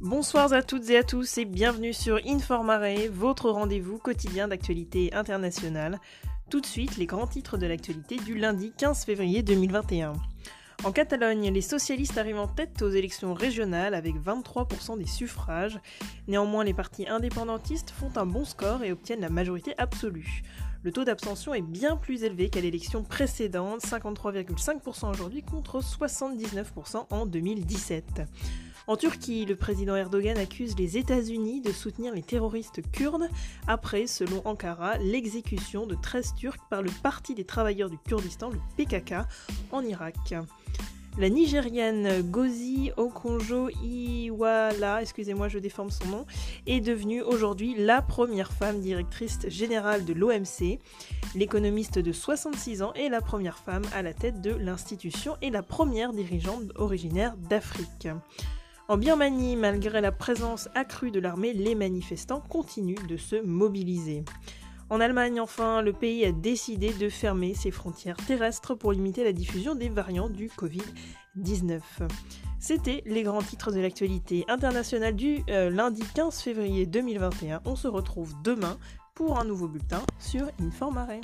Bonsoir à toutes et à tous et bienvenue sur Informare, votre rendez-vous quotidien d'actualité internationale. Tout de suite, les grands titres de l'actualité du lundi 15 février 2021. En Catalogne, les socialistes arrivent en tête aux élections régionales avec 23% des suffrages. Néanmoins, les partis indépendantistes font un bon score et obtiennent la majorité absolue. Le taux d'abstention est bien plus élevé qu'à l'élection précédente, 53,5% aujourd'hui contre 79% en 2017. En Turquie, le président Erdogan accuse les États-Unis de soutenir les terroristes kurdes après, selon Ankara, l'exécution de 13 Turcs par le Parti des travailleurs du Kurdistan, le PKK, en Irak. La Nigérienne Gozi Okonjo Iweala, excusez-moi, je déforme son nom, est devenue aujourd'hui la première femme directrice générale de l'OMC. L'économiste de 66 ans est la première femme à la tête de l'institution et la première dirigeante originaire d'Afrique. En Birmanie, malgré la présence accrue de l'armée, les manifestants continuent de se mobiliser. En Allemagne, enfin, le pays a décidé de fermer ses frontières terrestres pour limiter la diffusion des variants du Covid-19. C'était les grands titres de l'actualité internationale du euh, lundi 15 février 2021. On se retrouve demain pour un nouveau bulletin sur Informare.